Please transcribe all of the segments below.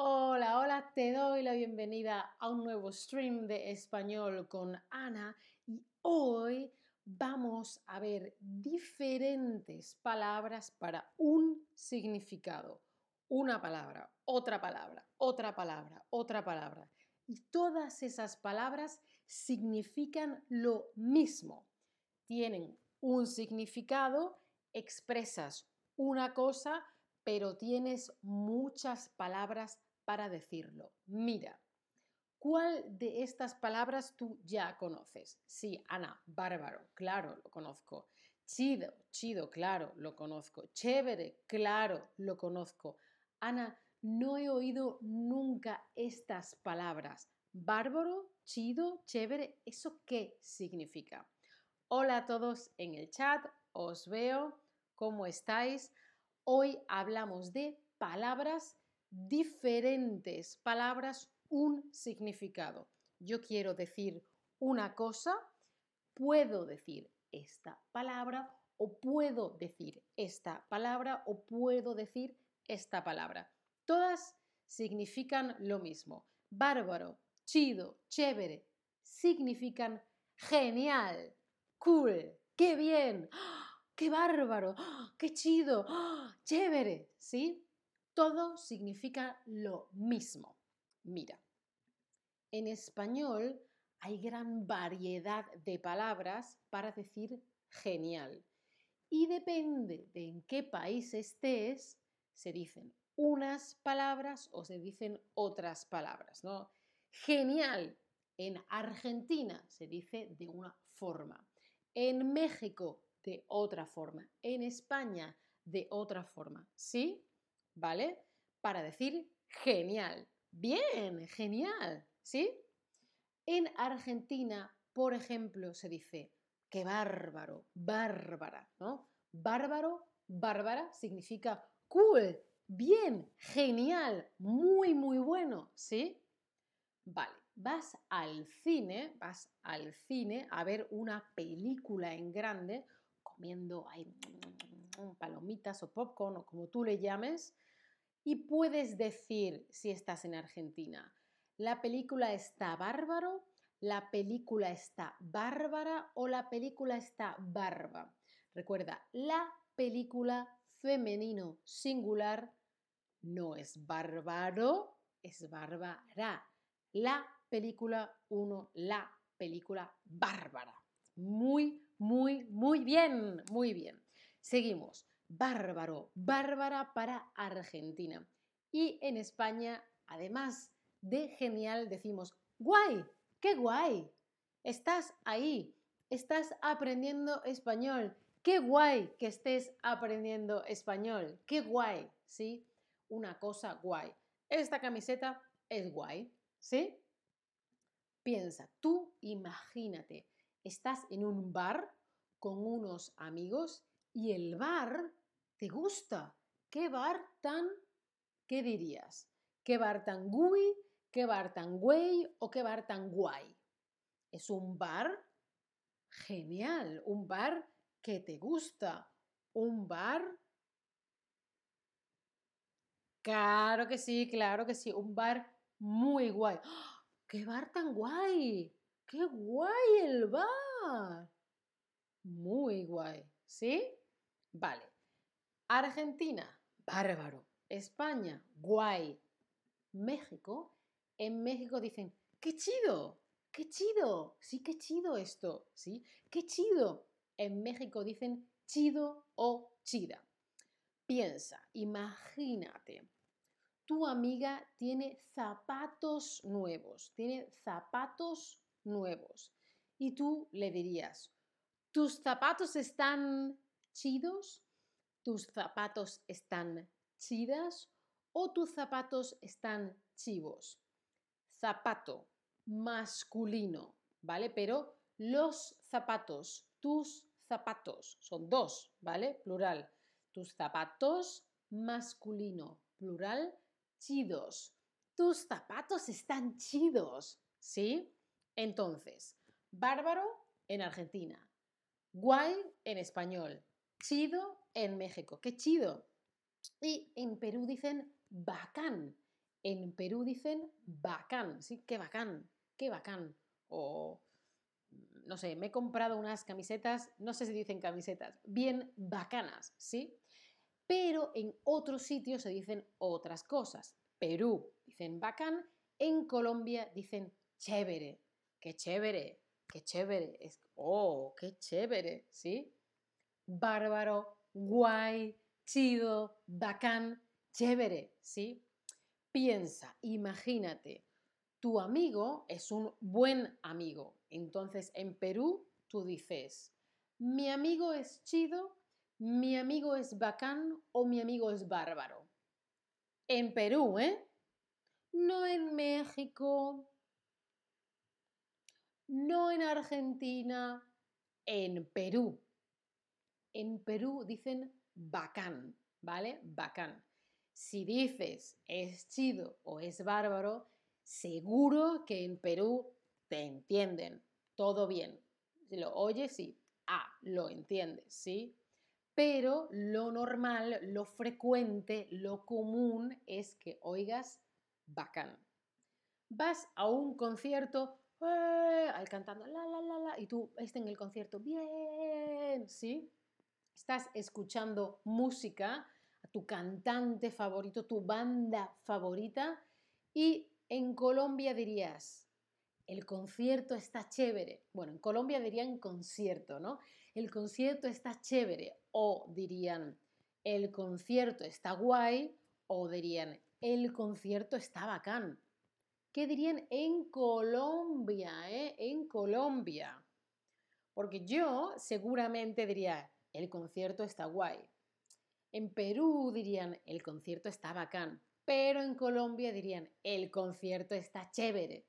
Hola, hola, te doy la bienvenida a un nuevo stream de español con Ana y hoy vamos a ver diferentes palabras para un significado. Una palabra, otra palabra, otra palabra, otra palabra. Y todas esas palabras significan lo mismo. Tienen un significado, expresas una cosa, pero tienes muchas palabras para decirlo. Mira, ¿cuál de estas palabras tú ya conoces? Sí, Ana, bárbaro, claro, lo conozco. Chido, chido, claro, lo conozco. Chévere, claro, lo conozco. Ana, no he oído nunca estas palabras. Bárbaro, chido, chévere, ¿eso qué significa? Hola a todos en el chat, os veo, ¿cómo estáis? Hoy hablamos de palabras diferentes, palabras, un significado. Yo quiero decir una cosa, puedo decir esta palabra o puedo decir esta palabra o puedo decir esta palabra. Todas significan lo mismo. Bárbaro, chido, chévere, significan genial, cool, qué bien, qué bárbaro, qué chido, chévere, ¿sí? Todo significa lo mismo. Mira, en español hay gran variedad de palabras para decir genial. Y depende de en qué país estés, se dicen unas palabras o se dicen otras palabras, ¿no? Genial. En Argentina se dice de una forma. En México de otra forma. En España de otra forma. ¿Sí? ¿Vale? Para decir genial. Bien, genial, ¿sí? En Argentina, por ejemplo, se dice qué bárbaro, bárbara, ¿no? Bárbaro, bárbara significa cool, bien, genial, muy, muy bueno, ¿sí? Vale, vas al cine, vas al cine a ver una película en grande, comiendo ahí palomitas o popcorn o como tú le llames, y puedes decir si estás en Argentina, la película está bárbaro, la película está bárbara o la película está barba. Recuerda, la película femenino singular no es bárbaro, es bárbara. La película uno, la película bárbara. Muy, muy, muy bien, muy bien. Seguimos bárbaro, bárbara para Argentina. Y en España, además de genial, decimos, guay, qué guay, estás ahí, estás aprendiendo español, qué guay que estés aprendiendo español, qué guay, ¿sí? Una cosa guay. Esta camiseta es guay, ¿sí? Piensa, tú imagínate, estás en un bar con unos amigos y el bar te gusta. ¿Qué bar tan, qué dirías? ¿Qué bar tan gui? ¿Qué bar tan güey? ¿O qué bar tan guay? Es un bar genial, un bar que te gusta, un bar... Claro que sí, claro que sí, un bar muy guay. ¡Ah! ¡Qué bar tan guay! ¡Qué guay el bar! Muy guay, ¿sí? Vale. Argentina, bárbaro. España, guay. México, en México dicen, qué chido, qué chido, sí, qué chido esto, sí, qué chido. En México dicen chido o chida. Piensa, imagínate, tu amiga tiene zapatos nuevos, tiene zapatos nuevos. Y tú le dirías, ¿tus zapatos están chidos? ¿Tus zapatos están chidas o tus zapatos están chivos? Zapato masculino, ¿vale? Pero los zapatos, tus zapatos, son dos, ¿vale? Plural. Tus zapatos masculino, plural, chidos. Tus zapatos están chidos, ¿sí? Entonces, bárbaro en Argentina, guay en español, chido en México. ¡Qué chido! Y en Perú dicen bacán. En Perú dicen bacán, ¿sí? Qué bacán, qué bacán. O, no sé, me he comprado unas camisetas, no sé si dicen camisetas, bien bacanas, ¿sí? Pero en otros sitios se dicen otras cosas. Perú dicen bacán, en Colombia dicen chévere, qué chévere, qué chévere, oh, qué chévere, ¿sí? Bárbaro, guay, chido, bacán, chévere, ¿sí? Piensa, imagínate, tu amigo es un buen amigo. Entonces, en Perú, tú dices, mi amigo es chido, mi amigo es bacán o mi amigo es bárbaro. En Perú, ¿eh? No en México, no en Argentina, en Perú. En Perú dicen bacán, ¿vale? Bacán. Si dices es chido o es bárbaro, seguro que en Perú te entienden. Todo bien. Si lo oyes, sí. Ah, lo entiendes, ¿sí? Pero lo normal, lo frecuente, lo común es que oigas bacán. Vas a un concierto, ¡eh! al cantando la la la la, y tú estás en el concierto, bien, ¿sí? Estás escuchando música, tu cantante favorito, tu banda favorita, y en Colombia dirías, el concierto está chévere. Bueno, en Colombia dirían concierto, ¿no? El concierto está chévere. O dirían, el concierto está guay. O dirían, el concierto está bacán. ¿Qué dirían en Colombia? Eh? En Colombia. Porque yo seguramente diría, el concierto está guay. En Perú dirían, el concierto está bacán. Pero en Colombia dirían, el concierto está chévere.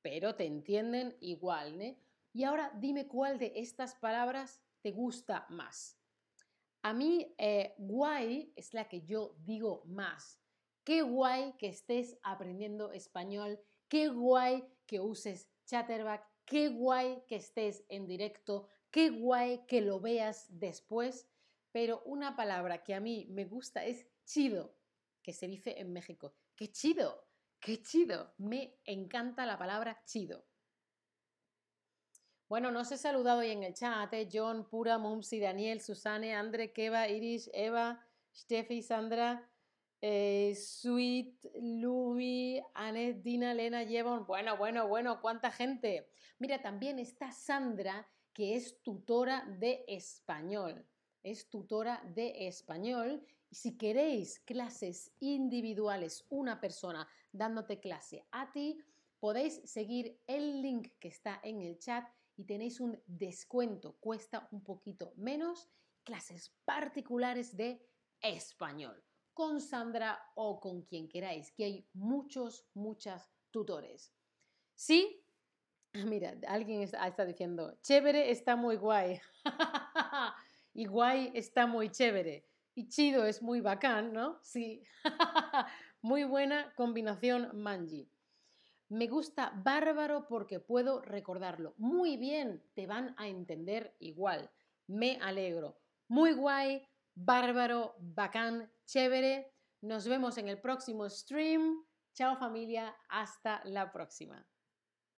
Pero te entienden igual, ¿no? Y ahora dime cuál de estas palabras te gusta más. A mí, eh, guay es la que yo digo más. Qué guay que estés aprendiendo español. Qué guay que uses Chatterback. Qué guay que estés en directo. Qué guay que lo veas después. Pero una palabra que a mí me gusta es chido, que se dice en México. ¡Qué chido! ¡Qué chido! Me encanta la palabra chido. Bueno, nos he saludado hoy en el chat. ¿eh? John, Pura, Mumsi, Daniel, Susane, Andre, Keva, Iris, Eva, Steffi, Sandra, eh, Sweet, Luby, Anet, Dina, Lena, Jevon. Bueno, bueno, bueno, cuánta gente. Mira, también está Sandra, que es tutora de español. Es tutora de español. Y si queréis clases individuales, una persona dándote clase a ti, podéis seguir el link que está en el chat y tenéis un descuento, cuesta un poquito menos, clases particulares de español. Con Sandra o con quien queráis, que hay muchos, muchas tutores. Sí, mira, alguien está, está diciendo, chévere, está muy guay. Y guay está muy chévere. Y chido es muy bacán, ¿no? Sí. muy buena combinación manji. Me gusta bárbaro porque puedo recordarlo. Muy bien, te van a entender igual. Me alegro. Muy guay, bárbaro, bacán, chévere. Nos vemos en el próximo stream. Chao familia, hasta la próxima.